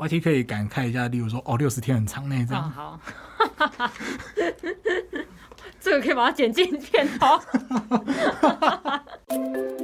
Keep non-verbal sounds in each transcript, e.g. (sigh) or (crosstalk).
YT 可以感慨一下，例如说哦，六十天很长那一种。哦，好，(laughs) 这个可以把它剪进片头。(laughs)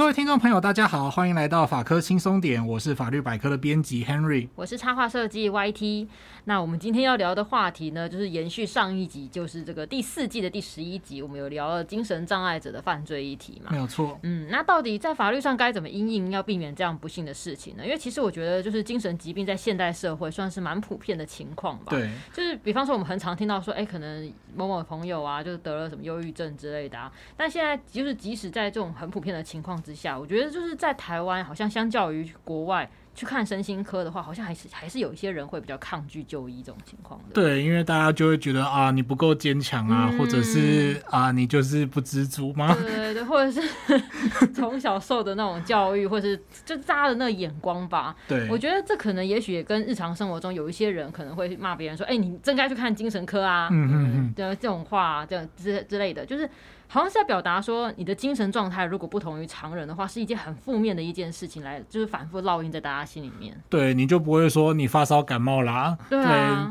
各位听众朋友，大家好，欢迎来到法科轻松点，我是法律百科的编辑 Henry，我是插画设计 YT。那我们今天要聊的话题呢，就是延续上一集，就是这个第四季的第十一集，我们有聊了精神障碍者的犯罪议题嘛？没有错。嗯，那到底在法律上该怎么应应，要避免这样不幸的事情呢？因为其实我觉得，就是精神疾病在现代社会算是蛮普遍的情况吧。对。就是比方说，我们很常听到说，哎，可能某某朋友啊，就是得了什么忧郁症之类的啊。但现在，就是即使在这种很普遍的情况之下，我觉得就是在台湾，好像相较于国外。去看身心科的话，好像还是还是有一些人会比较抗拒就医这种情况的。对，因为大家就会觉得啊，你不够坚强啊，嗯、或者是啊，你就是不知足吗？对对对，或者是 (laughs) 从小受的那种教育，或者是就扎的那个眼光吧。对，我觉得这可能也许也跟日常生活中有一些人可能会骂别人说：“哎、欸，你真该去看精神科啊。”嗯嗯嗯，对这种话，这样之之类的，就是。好像是在表达说，你的精神状态如果不同于常人的话，是一件很负面的一件事情，来就是反复烙印在大家心里面。对，你就不会说你发烧感冒啦，对，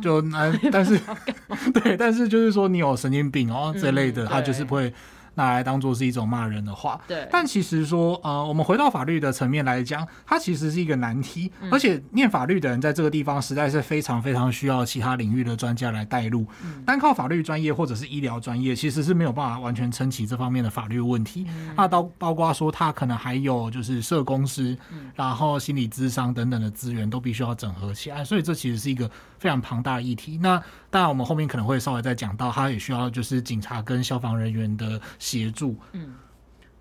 就那但是 (laughs) 对，但是就是说你有神经病哦、喔、这类的，他就是不会。拿来当做是一种骂人的话，对。但其实说，呃，我们回到法律的层面来讲，它其实是一个难题，嗯、而且念法律的人在这个地方实在是非常非常需要其他领域的专家来带路。嗯、单靠法律专业或者是医疗专业，其实是没有办法完全撑起这方面的法律问题。嗯、那包包括说，他可能还有就是社工师，嗯、然后心理咨商等等的资源都必须要整合起来，所以这其实是一个非常庞大的议题。那当然，我们后面可能会稍微再讲到，它也需要就是警察跟消防人员的协助。嗯，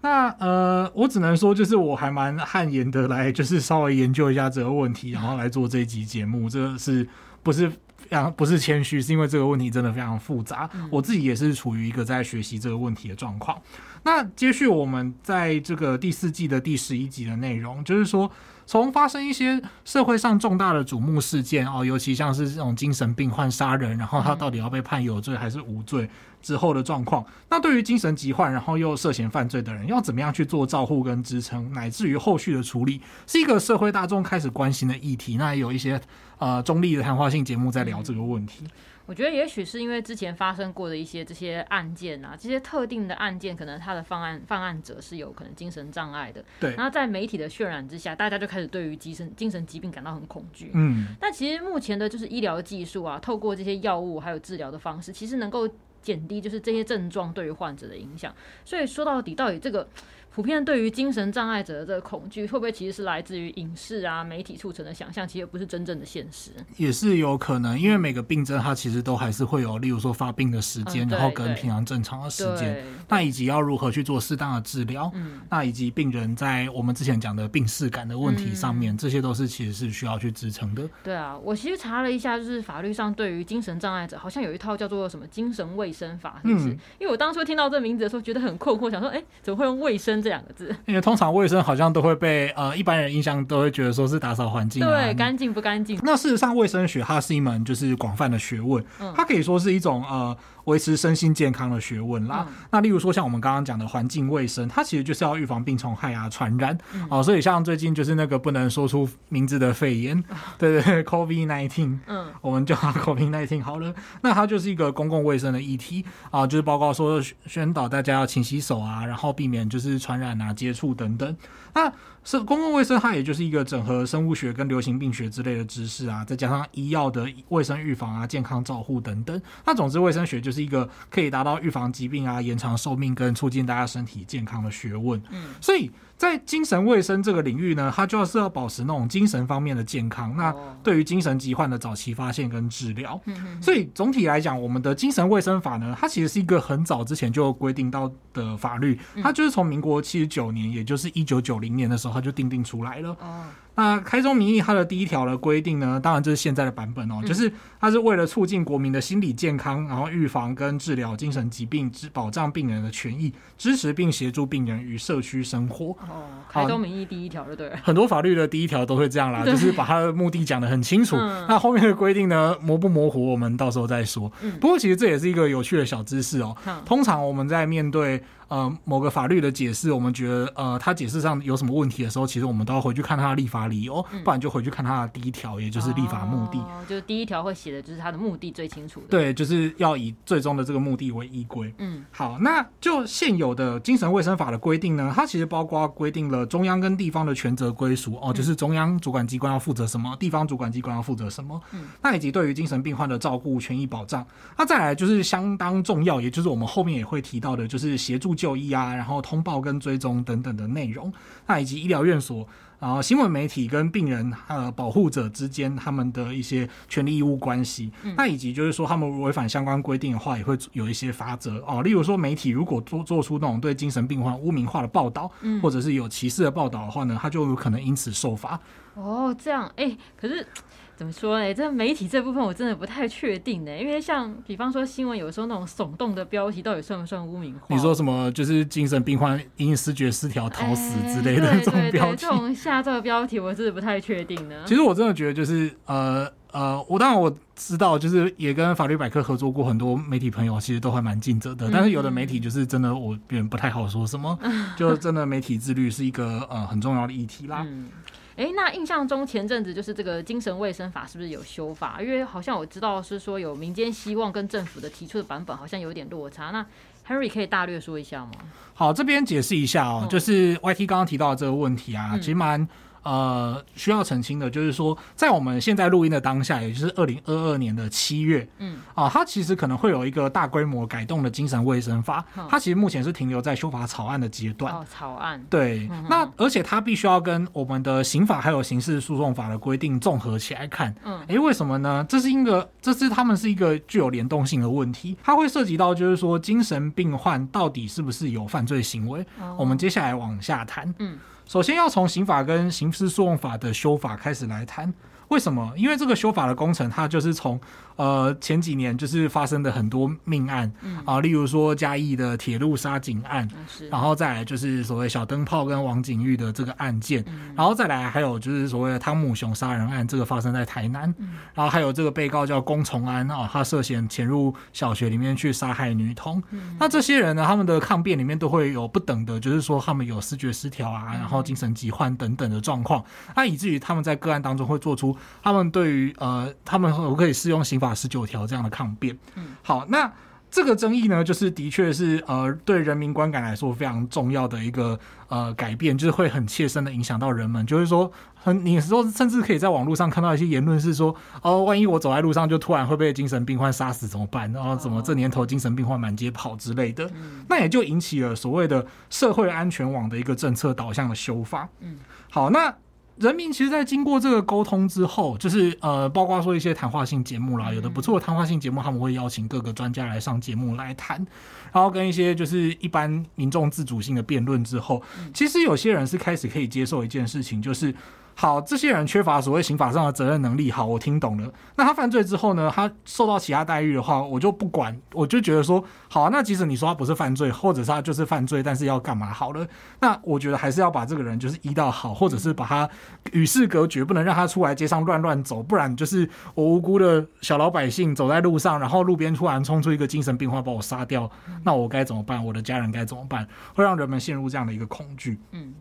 那呃，我只能说，就是我还蛮汗颜的来，就是稍微研究一下这个问题，然后来做这一集节目。这个是不是非常不是谦虚？是因为这个问题真的非常复杂，我自己也是处于一个在学习这个问题的状况。那接续我们在这个第四季的第十一集的内容，就是说。从发生一些社会上重大的瞩目事件哦，尤其像是这种精神病患杀人，然后他到底要被判有罪还是无罪之后的状况，那对于精神疾患然后又涉嫌犯罪的人，要怎么样去做照护跟支撑，乃至于后续的处理，是一个社会大众开始关心的议题。那也有一些呃中立的谈话性节目在聊这个问题。我觉得也许是因为之前发生过的一些这些案件啊，这些特定的案件，可能他的犯案犯案者是有可能精神障碍的。对。然后在媒体的渲染之下，大家就开始对于精神精神疾病感到很恐惧。嗯。但其实目前的就是医疗技术啊，透过这些药物还有治疗的方式，其实能够减低就是这些症状对于患者的影响。所以说到底，到底这个。普遍对于精神障碍者的这个恐惧，会不会其实是来自于影视啊、媒体促成的想象？其实不是真正的现实。也是有可能，因为每个病症它其实都还是会有，例如说发病的时间，嗯、然后跟平常正常的时间，那以及要如何去做适当的治疗，嗯，那以及病人在我们之前讲的病视感的问题上面，嗯、这些都是其实是需要去支撑的。对啊，我其实查了一下，就是法律上对于精神障碍者，好像有一套叫做什么精神卫生法，是不是？嗯、因为我当初听到这名字的时候，觉得很困惑，想说，哎，怎么会用卫生这两个字？因为通常卫生好像都会被呃一般人印象都会觉得说是打扫环境，对，干净不干净。那事实上，卫生学它是一门就是广泛的学问，它可以说是一种呃。维持身心健康的学问啦。嗯、那例如说，像我们刚刚讲的环境卫生，它其实就是要预防病虫害啊传染。嗯、哦，所以像最近就是那个不能说出名字的肺炎，嗯、(laughs) 对对对，COVID nineteen，嗯，我们叫它 COVID nineteen 好了。那它就是一个公共卫生的议题啊，就是包括说宣导大家要勤洗手啊，然后避免就是传染啊接触等等。那是公共卫生，它也就是一个整合生物学跟流行病学之类的知识啊，再加上医药的卫生预防啊、健康照护等等。那总之，卫生学就是一个可以达到预防疾病啊、延长寿命跟促进大家身体健康的学问。嗯，所以。在精神卫生这个领域呢，它就是要保持那种精神方面的健康。那对于精神疾患的早期发现跟治疗，所以总体来讲，我们的精神卫生法呢，它其实是一个很早之前就规定到的法律。它就是从民国七十九年，也就是一九九零年的时候，它就定定出来了。那开宗明义，它的第一条的规定呢，当然就是现在的版本哦，就是它是为了促进国民的心理健康，然后预防跟治疗精神疾病，保障病人的权益，支持并协助病人与社区生活。哦，开宗明义第一条就对了。很多法律的第一条都会这样啦，就是把它的目的讲得很清楚。那后面的规定呢，模不模糊，我们到时候再说。不过其实这也是一个有趣的小知识哦。通常我们在面对呃某个法律的解释，我们觉得呃他解释上有什么问题的时候，其实我们都要回去看他的立法理由，不然就回去看他的第一条，也就是立法目的。哦，就是第一条会写的就是他的目的最清楚的。对，就是要以最终的这个目的为依归。嗯，好，那就现有的精神卫生法的规定呢，它其实包括规定了中央跟地方的权责归属哦，就是中央主管机关要负责什么，地方主管机关要负责什么。嗯，那以及对于精神病患的照顾权益保障。那再来就是相当重要，也就是我们后面也会提到的，就是协助就医啊，然后通报跟追踪等等的内容。那以及医疗院所，然后新闻媒体跟病人呃保护者之间他们的一些权利义务关系。嗯、那以及就是说他们违反相关规定的话，也会有一些罚则哦。例如说媒体如果做做出那种对精神病患污名化的报道，嗯、或者是有歧视的报道的话呢，他就有可能因此受罚。哦，这样哎，可是。怎么说呢？这媒体这部分我真的不太确定呢，因为像比方说新闻，有时候那种耸动的标题，到底算不算污名化？你说什么？就是精神病患因视觉失调逃死之类的 (laughs) 这种标题，这种下这个标题，我真的不太确定呢。其实我真的觉得，就是呃呃，我当然我知道，就是也跟法律百科合作过很多媒体朋友，其实都还蛮尽责的。嗯、但是有的媒体就是真的，我别人不太好说什么，嗯、(laughs) 就真的媒体自律是一个呃很重要的议题啦。嗯哎、欸，那印象中前阵子就是这个精神卫生法是不是有修法？因为好像我知道是说有民间希望跟政府的提出的版本好像有点落差。那 Henry 可以大略说一下吗？好，这边解释一下哦，嗯、就是 YT 刚刚提到的这个问题啊，嗯、其实蛮。呃，需要澄清的就是说，在我们现在录音的当下，也就是二零二二年的七月，嗯，啊，它其实可能会有一个大规模改动的精神卫生法，嗯、它其实目前是停留在修法草案的阶段。哦，草案。对，那而且它必须要跟我们的刑法还有刑事诉讼法的规定综合起来看。嗯，哎、欸，为什么呢？这是一个，这是他们是一个具有联动性的问题，它会涉及到就是说，精神病患到底是不是有犯罪行为？哦、我们接下来往下谈。嗯。首先要从刑法跟刑事诉讼法的修法开始来谈，为什么？因为这个修法的工程，它就是从。呃，前几年就是发生的很多命案，嗯、啊，例如说嘉义的铁路杀警案，嗯、然后再来就是所谓小灯泡跟王景玉的这个案件，嗯、然后再来还有就是所谓的汤姆熊杀人案，这个发生在台南，嗯、然后还有这个被告叫龚崇安啊，他涉嫌潜入小学里面去杀害女童，嗯、那这些人呢，他们的抗辩里面都会有不等的，就是说他们有视觉失调啊，然后精神疾患等等的状况，那、嗯、以至于他们在个案当中会做出他们对于呃，他们可不可以适用刑法十九条这样的抗辩，嗯，好，那这个争议呢，就是的确是呃，对人民观感来说非常重要的一个呃改变，就是会很切身的影响到人们，就是说，很你说甚至可以在网络上看到一些言论是说，哦，万一我走在路上就突然会被精神病患杀死怎么办？然后怎么这年头精神病患满街跑之类的，嗯，那也就引起了所谓的社会安全网的一个政策导向的修法，嗯，好，那。人民其实，在经过这个沟通之后，就是呃，包括说一些谈话性节目啦，有的不错的谈话性节目，他们会邀请各个专家来上节目来谈，然后跟一些就是一般民众自主性的辩论之后，其实有些人是开始可以接受一件事情，就是。好，这些人缺乏所谓刑法上的责任能力。好，我听懂了。那他犯罪之后呢？他受到其他待遇的话，我就不管，我就觉得说，好啊，那即使你说他不是犯罪，或者是他就是犯罪，但是要干嘛？好了，那我觉得还是要把这个人就是医到好，或者是把他与世隔绝，不能让他出来街上乱乱走，不然就是我无辜的小老百姓走在路上，然后路边突然冲出一个精神病患把我杀掉，那我该怎么办？我的家人该怎么办？会让人们陷入这样的一个恐惧。嗯，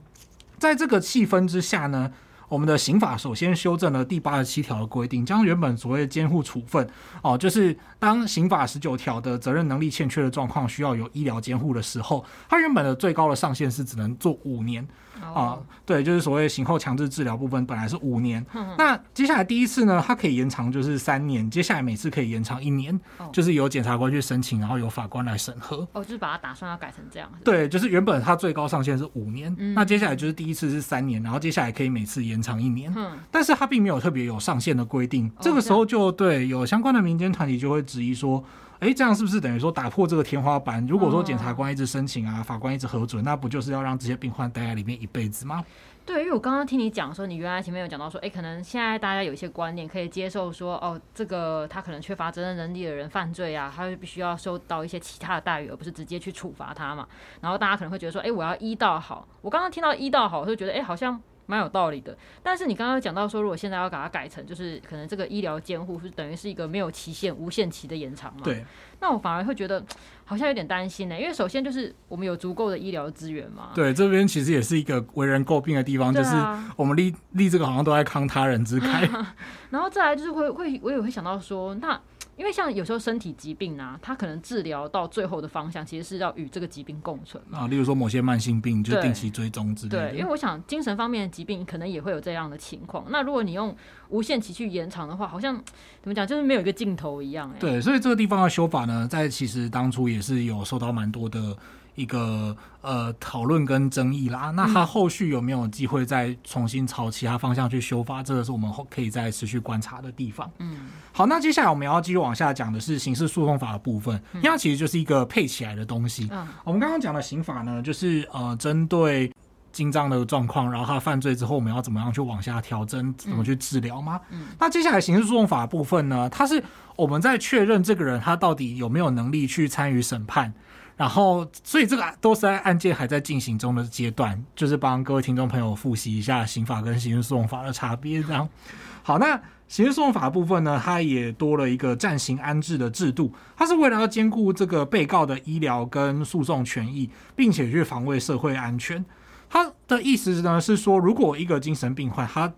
在这个气氛之下呢，我们的刑法首先修正了第八十七条的规定，将原本所谓的监护处分哦，就是当刑法十九条的责任能力欠缺的状况需要有医疗监护的时候，它原本的最高的上限是只能做五年。啊、oh. 呃，对，就是所谓刑后强制治疗部分，本来是五年，嗯、那接下来第一次呢，它可以延长，就是三年，接下来每次可以延长一年，oh. 就是由检察官去申请，然后由法官来审核。哦，oh, 就是把它打算要改成这样。对，就是原本它最高上限是五年，嗯、那接下来就是第一次是三年，然后接下来可以每次延长一年，嗯、但是它并没有特别有上限的规定。Oh, 这个时候就对有相关的民间团体就会质疑说。哎，这样是不是等于说打破这个天花板？如果说检察官一直申请啊，法官一直核准，那不就是要让这些病患待在里面一辈子吗？对，因为我刚刚听你讲说，你原来前面有讲到说，哎，可能现在大家有一些观念可以接受说，哦，这个他可能缺乏责任能力的人犯罪啊，他就必须要受到一些其他的待遇，而不是直接去处罚他嘛。然后大家可能会觉得说，哎，我要医到好。我刚刚听到医到好，我就觉得，哎，好像。蛮有道理的。但是你刚刚讲到说，如果现在要把它改成，就是可能这个医疗监护是等于是一个没有期限、无限期的延长嘛？对。那我反而会觉得好像有点担心呢、欸，因为首先就是我们有足够的医疗资源嘛。对，这边其实也是一个为人诟病的地方，啊、就是我们立立这个好像都在慷他人之慨。(laughs) 然后再来就是会会，我也会想到说，那。因为像有时候身体疾病啊，它可能治疗到最后的方向，其实是要与这个疾病共存啊。例如说某些慢性病，就定期追踪之类的。对，因为我想精神方面的疾病可能也会有这样的情况。那如果你用无限期去延长的话，好像怎么讲，就是没有一个尽头一样。对，所以这个地方的修法呢，在其实当初也是有受到蛮多的。一个呃讨论跟争议啦，那他后续有没有机会再重新朝其他方向去修法？这个是我们后可以再持续观察的地方。嗯，好，那接下来我们要继续往下讲的是刑事诉讼法的部分，因为它其实就是一个配起来的东西。嗯，我们刚刚讲的刑法呢，就是呃针对精障的状况，然后他犯罪之后，我们要怎么样去往下调整，怎么去治疗吗？嗯，那接下来刑事诉讼法的部分呢，它是我们在确认这个人他到底有没有能力去参与审判。然后，所以这个都是在案件还在进行中的阶段，就是帮各位听众朋友复习一下刑法跟刑事诉讼法的差别。这样，好，那刑事诉讼法部分呢，它也多了一个暂行安置的制度，它是为了要兼顾这个被告的医疗跟诉讼权益，并且去防卫社会安全。它的意思呢是说，如果一个精神病患他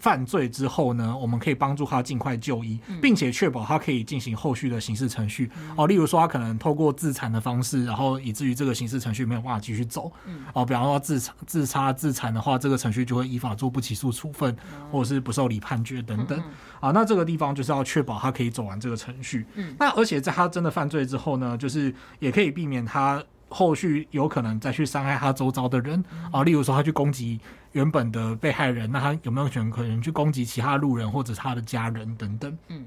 犯罪之后呢，我们可以帮助他尽快就医，并且确保他可以进行后续的刑事程序。哦，例如说他可能透过自残的方式，然后以至于这个刑事程序没有办法继续走。哦，比方说自残、自杀、自残的话，这个程序就会依法做不起诉处分，或者是不受理判决等等。啊，那这个地方就是要确保他可以走完这个程序。那而且在他真的犯罪之后呢，就是也可以避免他后续有可能再去伤害他周遭的人。啊，例如说他去攻击。原本的被害人，那他有没有权可能去攻击其他路人或者他的家人等等？嗯，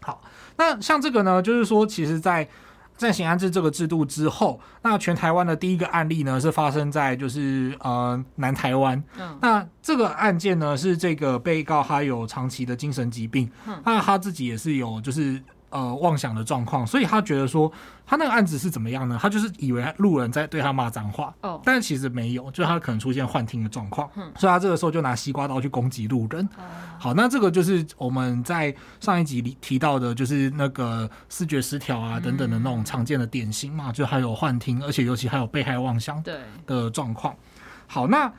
好，那像这个呢，就是说，其实，在暂行安置这个制度之后，那全台湾的第一个案例呢，是发生在就是呃南台湾。嗯，那这个案件呢，是这个被告他有长期的精神疾病，嗯，那他自己也是有就是。呃，妄想的状况，所以他觉得说，他那个案子是怎么样呢？他就是以为路人在对他骂脏话，哦，但是其实没有，就是他可能出现幻听的状况，嗯，所以他这个时候就拿西瓜刀去攻击路人。哦，好，那这个就是我们在上一集里提到的，就是那个视觉失调啊等等的那种常见的典型嘛，就还有幻听，而且尤其还有被害妄想的状况。好，那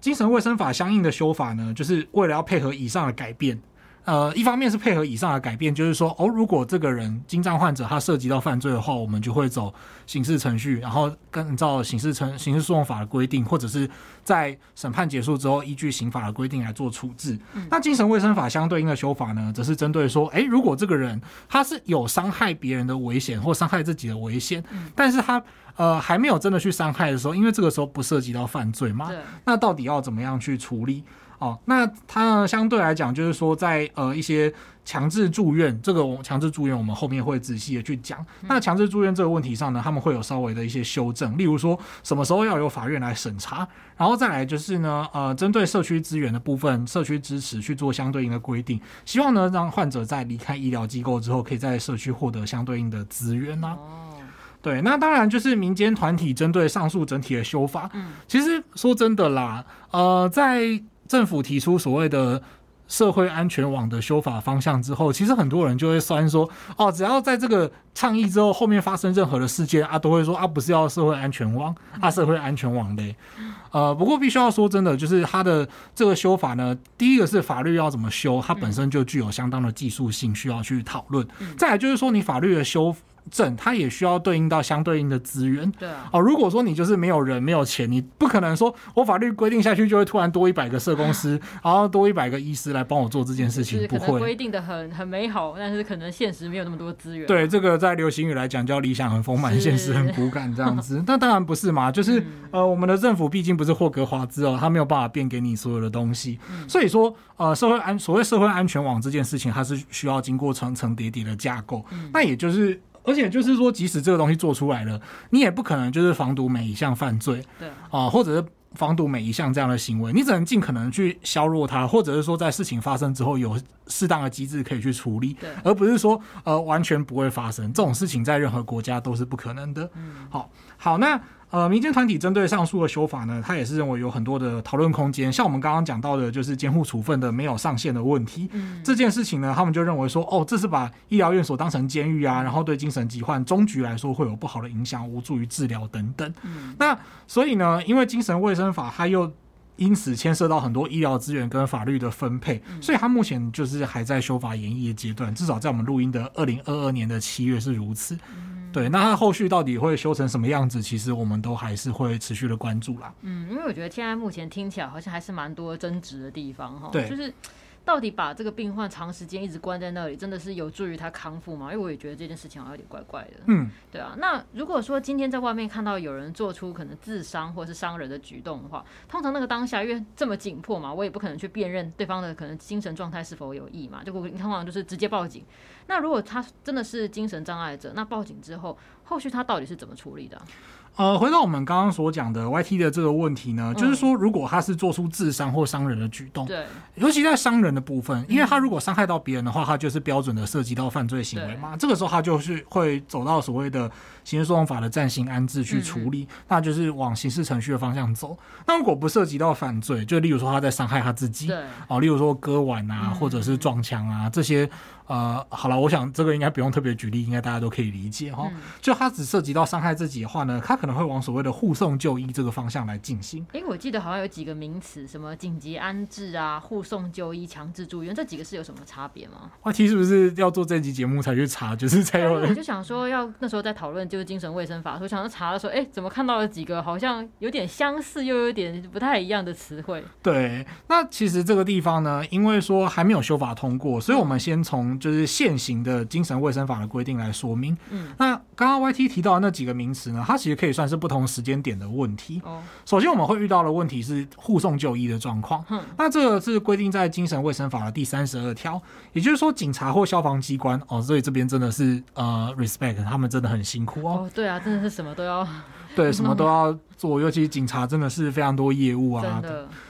精神卫生法相应的修法呢，就是为了要配合以上的改变。呃，一方面是配合以上的改变，就是说，哦，如果这个人精障患者他涉及到犯罪的话，我们就会走刑事程序，然后按照刑事程刑事诉讼法的规定，或者是在审判结束之后，依据刑法的规定来做处置。嗯、那精神卫生法相对应的修法呢，则是针对说，哎，如果这个人他是有伤害别人的危险或伤害自己的危险，嗯、但是他呃还没有真的去伤害的时候，因为这个时候不涉及到犯罪嘛，那到底要怎么样去处理？哦，那它呢，相对来讲，就是说在，在呃一些强制住院，这个强制住院，我们后面会仔细的去讲。那强制住院这个问题上呢，他们会有稍微的一些修正，例如说什么时候要由法院来审查，然后再来就是呢，呃，针对社区资源的部分，社区支持去做相对应的规定，希望呢让患者在离开医疗机构之后，可以在社区获得相对应的资源呢、对，那当然就是民间团体针对上述整体的修法，嗯，其实说真的啦，呃，在政府提出所谓的社会安全网的修法方向之后，其实很多人就会酸说：“哦，只要在这个倡议之后，后面发生任何的事件啊，都会说啊，不是要社会安全网啊，社会安全网嘞。”呃，不过必须要说真的，就是它的这个修法呢，第一个是法律要怎么修，它本身就具有相当的技术性，需要去讨论。再来就是说，你法律的修。证它也需要对应到相对应的资源，对啊，哦，如果说你就是没有人没有钱，你不可能说我法律规定下去就会突然多一百个社工师，(laughs) 然后多一百个医师来帮我做这件事情，不会规定的很很美好，但是可能现实没有那么多资源。对，这个在流行语来讲叫理想很丰满，现实很骨感这样子。那当然不是嘛，就是呃，我们的政府毕竟不是霍格华兹哦，他没有办法变给你所有的东西，所以说呃，社会安所谓社会安全网这件事情，它是需要经过层层叠叠的架构，那也就是。而且就是说，即使这个东西做出来了，你也不可能就是防堵每一项犯罪，对。啊，或者是防堵每一项这样的行为，你只能尽可能去削弱它，或者是说在事情发生之后有适当的机制可以去处理，对，而不是说呃完全不会发生这种事情，在任何国家都是不可能的。嗯，好，好，那呃，民间团体针对上述的修法呢，他也是认为有很多的讨论空间。像我们刚刚讲到的，就是监护处分的没有上限的问题。嗯，这件事情呢，他们就认为说，哦，这是把医疗院所当成监狱啊，然后对精神疾患终局来说会有不好的影响，无助于治疗等等。嗯，那所以呢，因为精神卫生法它又因此牵涉到很多医疗资源跟法律的分配，所以它目前就是还在修法演绎的阶段。至少在我们录音的二零二二年的七月是如此。对，那它后续到底会修成什么样子？其实我们都还是会持续的关注啦。嗯，因为我觉得现在目前听起来好像还是蛮多争执的地方哈。对，就是。到底把这个病患长时间一直关在那里，真的是有助于他康复吗？因为我也觉得这件事情好像有点怪怪的。嗯，对啊。那如果说今天在外面看到有人做出可能自伤或是伤人的举动的话，通常那个当下因为这么紧迫嘛，我也不可能去辨认对方的可能精神状态是否有异嘛。就我通常就是直接报警。那如果他真的是精神障碍者，那报警之后，后续他到底是怎么处理的啊？呃，回到我们刚刚所讲的 YT 的这个问题呢，就是说，如果他是做出自伤或伤人的举动，对，尤其在伤人的部分，因为他如果伤害到别人的话，他就是标准的涉及到犯罪行为嘛，这个时候他就是会走到所谓的刑事诉讼法的暂行安置去处理，那就是往刑事程序的方向走。那如果不涉及到犯罪，就例如说他在伤害他自己，对，哦，例如说割腕啊，或者是撞墙啊这些。呃，好了，我想这个应该不用特别举例，应该大家都可以理解哈。嗯、就他只涉及到伤害自己的话呢，他可能会往所谓的护送就医这个方向来进行。因为我记得好像有几个名词，什么紧急安置啊、护送就医、强制住院，这几个是有什么差别吗？话题是不是要做这集节目才去查？就是才有人。我就想说，要那时候在讨论就是精神卫生法，所以想要查的时候，哎、欸，怎么看到了几个好像有点相似又有点不太一样的词汇？对，那其实这个地方呢，因为说还没有修法通过，所以我们先从就是现行。的精神卫生法的规定来说明。嗯，那刚刚 YT 提到的那几个名词呢，它其实可以算是不同时间点的问题。哦，首先我们会遇到的问题是护送就医的状况。嗯，那这个是规定在精神卫生法的第三十二条，也就是说，警察或消防机关哦，所以这边真的是呃 respect，他们真的很辛苦哦。哦，对啊，真的是什么都要。对，什么都要做，尤其警察真的是非常多业务啊。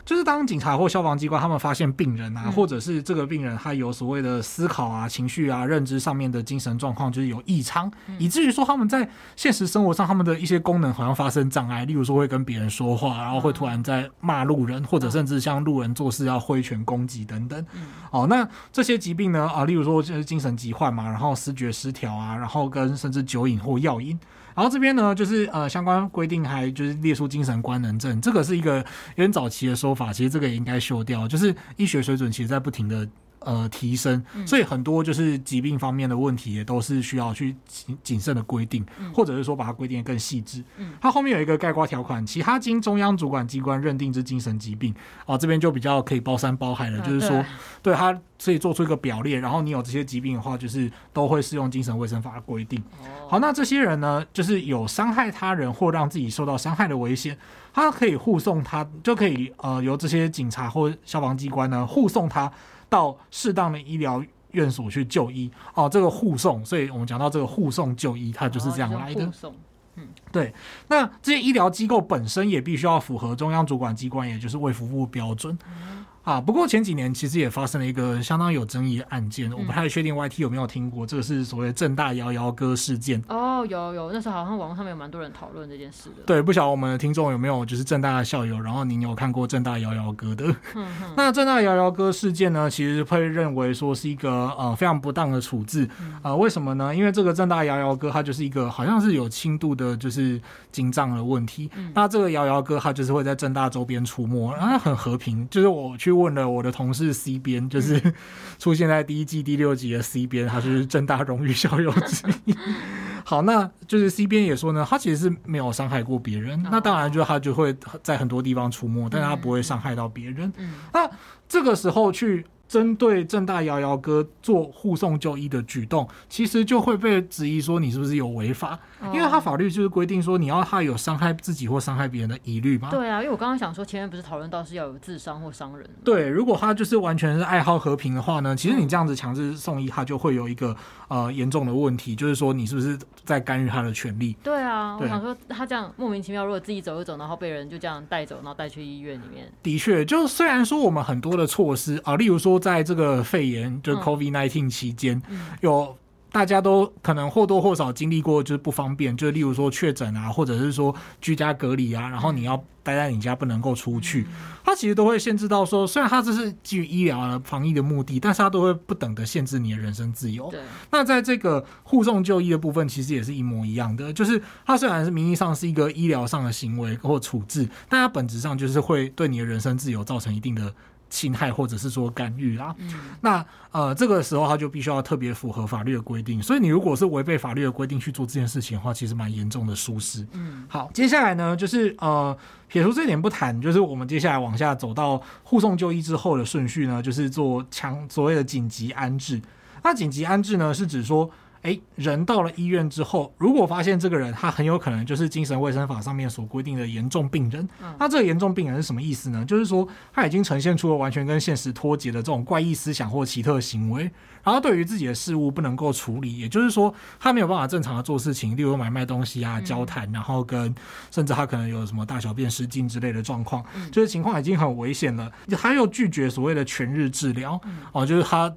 就是当警察或消防机关他们发现病人啊，嗯、或者是这个病人他有所谓的思考啊、情绪啊、认知上面的精神状况就是有异常，嗯、以至于说他们在现实生活上他们的一些功能好像发生障碍，例如说会跟别人说话，然后会突然在骂路人，或者甚至向路人做事要挥拳攻击等等。嗯、哦，那这些疾病呢啊，例如说就是精神疾患嘛，然后思觉失调啊，然后跟甚至酒瘾或药瘾。然后这边呢，就是呃，相关规定还就是列出精神官能症，这个是一个有点早期的说法，其实这个也应该修掉，就是医学水准其实在不停的。呃，提升，所以很多就是疾病方面的问题也都是需要去谨谨慎的规定，嗯、或者是说把它规定得更细致。嗯，它后面有一个概括条款，其他经中央主管机关认定之精神疾病，哦，这边就比较可以包山包海了，啊、就是说，对它所以做出一个表列，然后你有这些疾病的话，就是都会适用精神卫生法的规定。哦、好，那这些人呢，就是有伤害他人或让自己受到伤害的危险，他可以护送他，就可以呃由这些警察或消防机关呢护送他。到适当的医疗院所去就医哦，这个护送，所以我们讲到这个护送就医，它就是这样来的。送，嗯，对。那这些医疗机构本身也必须要符合中央主管机关，也就是卫福部标准。嗯啊，不过前几年其实也发生了一个相当有争议的案件，嗯、我不太确定 YT 有没有听过，这个是所谓正大摇摇哥事件。哦，有有，那时候好像网络上面有蛮多人讨论这件事的。对，不晓得我们的听众有没有就是正大的校友，然后您有看过正大摇摇哥的？嗯、哼那正大摇摇哥事件呢，其实会认为说是一个呃非常不当的处置。啊、呃，为什么呢？因为这个正大摇摇哥他就是一个好像是有轻度的就是精障的问题。嗯、那这个摇摇哥他就是会在正大周边出没，然后很和平，就是我去。问了我的同事 C 边，就是 (laughs) 出现在第一季第六集的 C 边，他是正大荣誉校友之一。(laughs) 好，那就是 C 边也说呢，他其实是没有伤害过别人。那当然，就他就会在很多地方出没，但是他不会伤害到别人。那这个时候去。针对正大摇摇哥做护送就医的举动，其实就会被质疑说你是不是有违法？因为他法律就是规定说你要他有伤害自己或伤害别人的疑虑嘛。对啊，因为我刚刚想说前面不是讨论到是要有自伤或伤人。对，如果他就是完全是爱好和平的话呢，其实你这样子强制送医，他就会有一个呃严重的问题，就是说你是不是在干预他的权利？对啊，对我想说他这样莫名其妙，如果自己走一走，然后被人就这样带走，然后带去医院里面。的确，就虽然说我们很多的措施啊，例如说。在这个肺炎就 COVID nineteen 期间，嗯、有大家都可能或多或少经历过，就是不方便，就例如说确诊啊，或者是说居家隔离啊，然后你要待在你家不能够出去，它其实都会限制到说，虽然它这是基于医疗的防疫的目的，但是它都会不等的限制你的人身自由。那在这个护送就医的部分，其实也是一模一样的，就是它虽然是名义上是一个医疗上的行为或处置，但它本质上就是会对你的人身自由造成一定的。侵害或者是说干预啦，嗯、那呃这个时候他就必须要特别符合法律的规定，所以你如果是违背法律的规定去做这件事情的话，其实蛮严重的疏失。嗯，好，接下来呢就是呃撇除这一点不谈，就是我们接下来往下走到护送就医之后的顺序呢，就是做强所谓的紧急安置。那紧急安置呢是指说。诶，人到了医院之后，如果发现这个人他很有可能就是精神卫生法上面所规定的严重病人，嗯、那这个严重病人是什么意思呢？就是说他已经呈现出了完全跟现实脱节的这种怪异思想或奇特行为，然后对于自己的事物不能够处理，也就是说他没有办法正常的做事情，例如买卖东西啊、交谈，然后跟甚至他可能有什么大小便失禁之类的状况，就是情况已经很危险了，他又拒绝所谓的全日治疗，哦，就是他。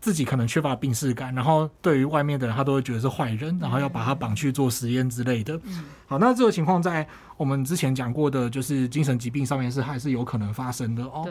自己可能缺乏病视感，然后对于外面的人，他都会觉得是坏人，然后要把他绑去做实验之类的。好，那这个情况在我们之前讲过的，就是精神疾病上面是还是有可能发生的哦。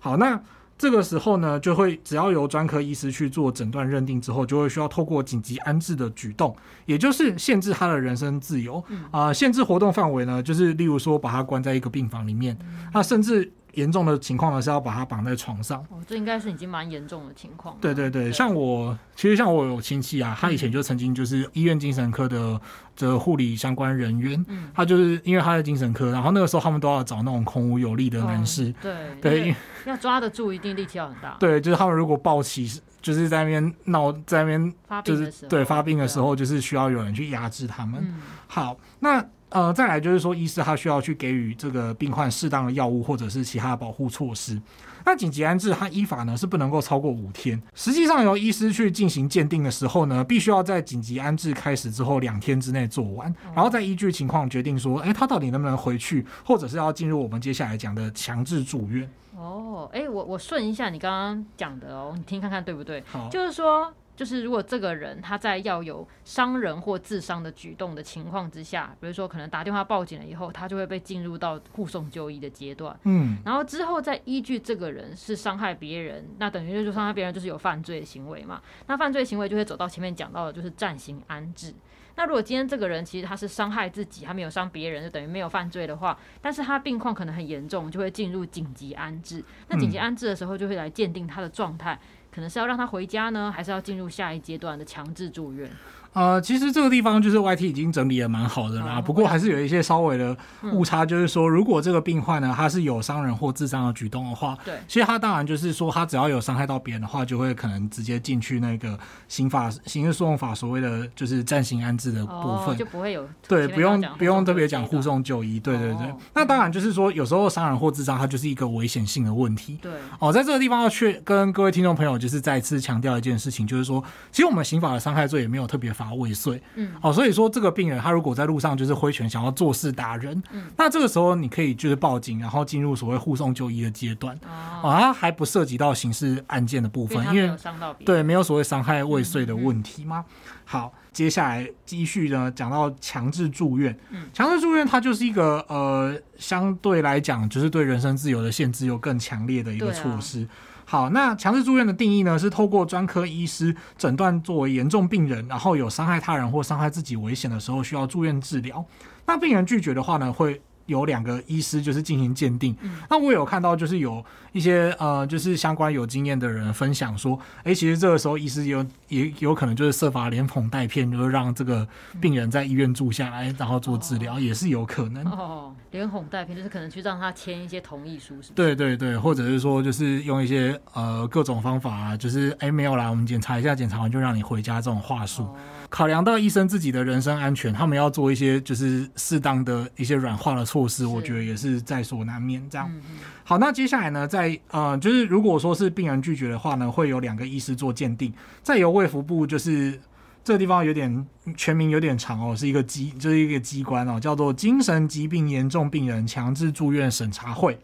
好，那这个时候呢，就会只要由专科医师去做诊断认定之后，就会需要透过紧急安置的举动，也就是限制他的人身自由啊，限制活动范围呢，就是例如说把他关在一个病房里面，那甚至。严重的情况呢，是要把他绑在床上。哦，这应该是已经蛮严重的情况。对对对，对像我，其实像我有亲戚啊，他以前就曾经就是医院精神科的这护理相关人员，嗯，他就是因为他在精神科，然后那个时候他们都要找那种孔武有力的男士，哦、对对，要抓得住，一定力气要很大。对，就是他们如果抱起，就是在那边闹，在那边就是对发病的时候，就是需要有人去压制他们。嗯、好，那。呃，再来就是说，医师他需要去给予这个病患适当的药物或者是其他的保护措施。那紧急安置，它依法呢是不能够超过五天。实际上，由医师去进行鉴定的时候呢，必须要在紧急安置开始之后两天之内做完，然后再依据情况决定说，哎，他到底能不能回去，或者是要进入我们接下来讲的强制住院。哦，哎，我我顺一下你刚刚讲的哦，你听看看对不对？好，就是说。就是如果这个人他在要有伤人或自伤的举动的情况之下，比如说可能打电话报警了以后，他就会被进入到护送就医的阶段。嗯，然后之后再依据这个人是伤害别人，那等于就是伤害别人就是有犯罪行为嘛。那犯罪行为就会走到前面讲到的就是暂行安置。那如果今天这个人其实他是伤害自己，他没有伤别人，就等于没有犯罪的话，但是他病况可能很严重，就会进入紧急安置。那紧急安置的时候就会来鉴定他的状态。可能是要让他回家呢，还是要进入下一阶段的强制住院？呃，其实这个地方就是 YT 已经整理的蛮好的啦，不过还是有一些稍微的误差，就是说，如果这个病患呢，他是有伤人或自伤的举动的话，对，其实他当然就是说，他只要有伤害到别人的话，就会可能直接进去那个刑法刑事诉讼法所谓的就是暂行安置的部分，就不会有对，不用不用特别讲护送就医，对对对。那当然就是说，有时候伤人或自伤，它就是一个危险性的问题。对，哦，在这个地方要去跟各位听众朋友就是再次强调一件事情，就是说，其实我们刑法的伤害罪也没有特别罚。未遂，嗯，好，所以说这个病人他如果在路上就是挥拳想要做事打人，嗯，那这个时候你可以就是报警，然后进入所谓护送就医的阶段，哦，它还不涉及到刑事案件的部分，因为对没有所谓伤害未遂的问题吗？好，接下来继续呢讲到强制住院，嗯，强制住院它就是一个呃相对来讲就是对人身自由的限制又更强烈的一个措施。好，那强制住院的定义呢，是透过专科医师诊断作为严重病人，然后有伤害他人或伤害自己危险的时候，需要住院治疗。那病人拒绝的话呢，会有两个医师就是进行鉴定。嗯、那我有看到就是有一些呃，就是相关有经验的人分享说，哎、欸，其实这个时候医师有也有可能就是设法连哄带骗，就是让这个病人在医院住下来，然后做治疗，也是有可能。哦，连哄带骗就是可能去让他签一些同意书，是？对对对，或者是说就是用一些呃各种方法啊，就是哎、欸、没有啦，我们检查一下，检查完就让你回家这种话术。哦考量到医生自己的人身安全，他们要做一些就是适当的一些软化的措施，我觉得也是在所难免。这样，好，那接下来呢，在呃，就是如果说是病人拒绝的话呢，会有两个医师做鉴定，再由卫福部，就是这个地方有点全名有点长哦，是一个机，就是一个机关哦，叫做精神疾病严重病人强制住院审查会。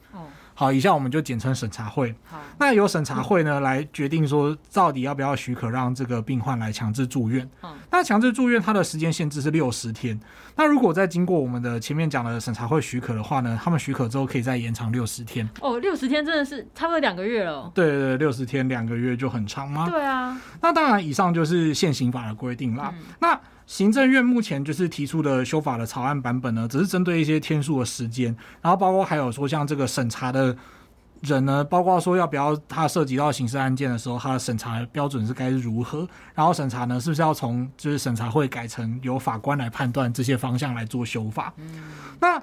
好，以下我们就简称审查会。好，那由审查会呢来决定说，到底要不要许可让这个病患来强制住院。嗯，那强制住院它的时间限制是六十天。那如果再经过我们的前面讲的审查会许可的话呢，他们许可之后可以再延长六十天。哦，六十天真的是差不多两个月了。对对对，六十天两个月就很长吗？对啊。那当然，以上就是现行法的规定啦。嗯、那行政院目前就是提出的修法的草案版本呢，只是针对一些天数的时间，然后包括还有说像这个审查的人呢，包括说要不要他涉及到刑事案件的时候，他的审查标准是该是如何，然后审查呢是不是要从就是审查会改成由法官来判断这些方向来做修法。嗯，那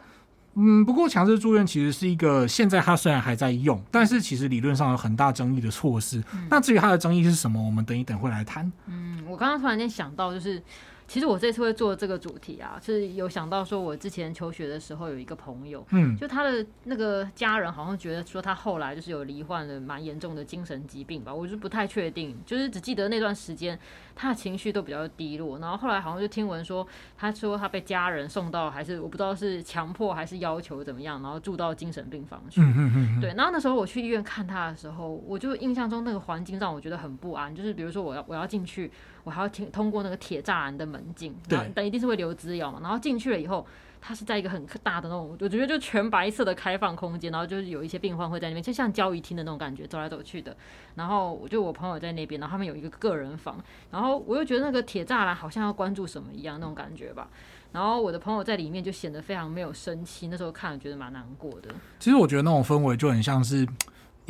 嗯，不过强制住院其实是一个现在他虽然还在用，但是其实理论上有很大争议的措施。嗯、那至于它的争议是什么，我们等一等会来谈。嗯，我刚刚突然间想到就是。其实我这次会做这个主题啊，是有想到说，我之前求学的时候有一个朋友，嗯，就他的那个家人好像觉得说他后来就是有罹患了蛮严重的精神疾病吧，我就不太确定，就是只记得那段时间他的情绪都比较低落，然后后来好像就听闻说，他说他被家人送到还是我不知道是强迫还是要求怎么样，然后住到精神病房去，嗯嗯嗯，对，然后那时候我去医院看他的时候，我就印象中那个环境让我觉得很不安，就是比如说我要我要进去。我还要听通过那个铁栅栏的门禁，对，但一定是会留资料嘛。然后进去了以后，它是在一个很大的那种，我觉得就全白色的开放空间，然后就是有一些病患会在那边，就像交易厅的那种感觉，走来走去的。然后我就我朋友在那边，然后他们有一个个人房，然后我又觉得那个铁栅栏好像要关注什么一样那种感觉吧。然后我的朋友在里面就显得非常没有生气，那时候看了觉得蛮难过的。其实我觉得那种氛围就很像是。